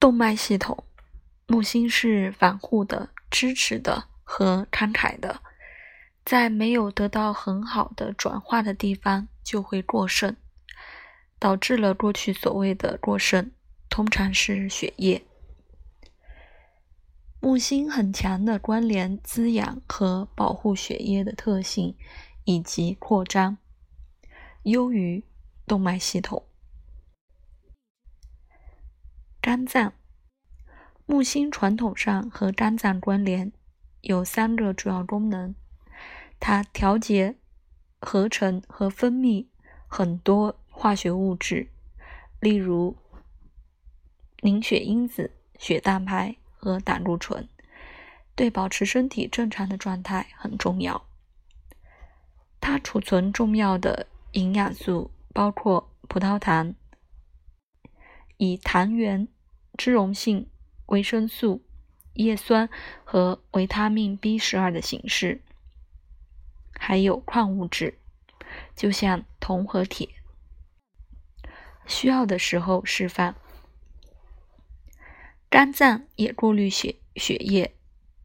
动脉系统，木星是防护的、支持的和慷慨的，在没有得到很好的转化的地方就会过剩，导致了过去所谓的过剩，通常是血液。木星很强的关联滋养和保护血液的特性以及扩张，优于动脉系统。肝脏，木星传统上和肝脏关联，有三个主要功能：它调节、合成和分泌很多化学物质，例如凝血因子、血蛋白和胆固醇，对保持身体正常的状态很重要。它储存重要的营养素，包括葡萄糖。以糖原、脂溶性维生素、叶酸和维他命 B 十二的形式，还有矿物质，就像铜和铁，需要的时候释放。肝脏也过滤血血液，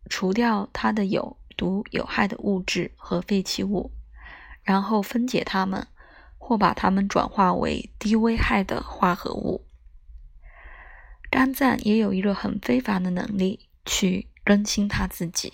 除掉它的有毒有害的物质和废弃物，然后分解它们，或把它们转化为低危害的化合物。肝脏也有一个很非凡的能力，去更新他自己。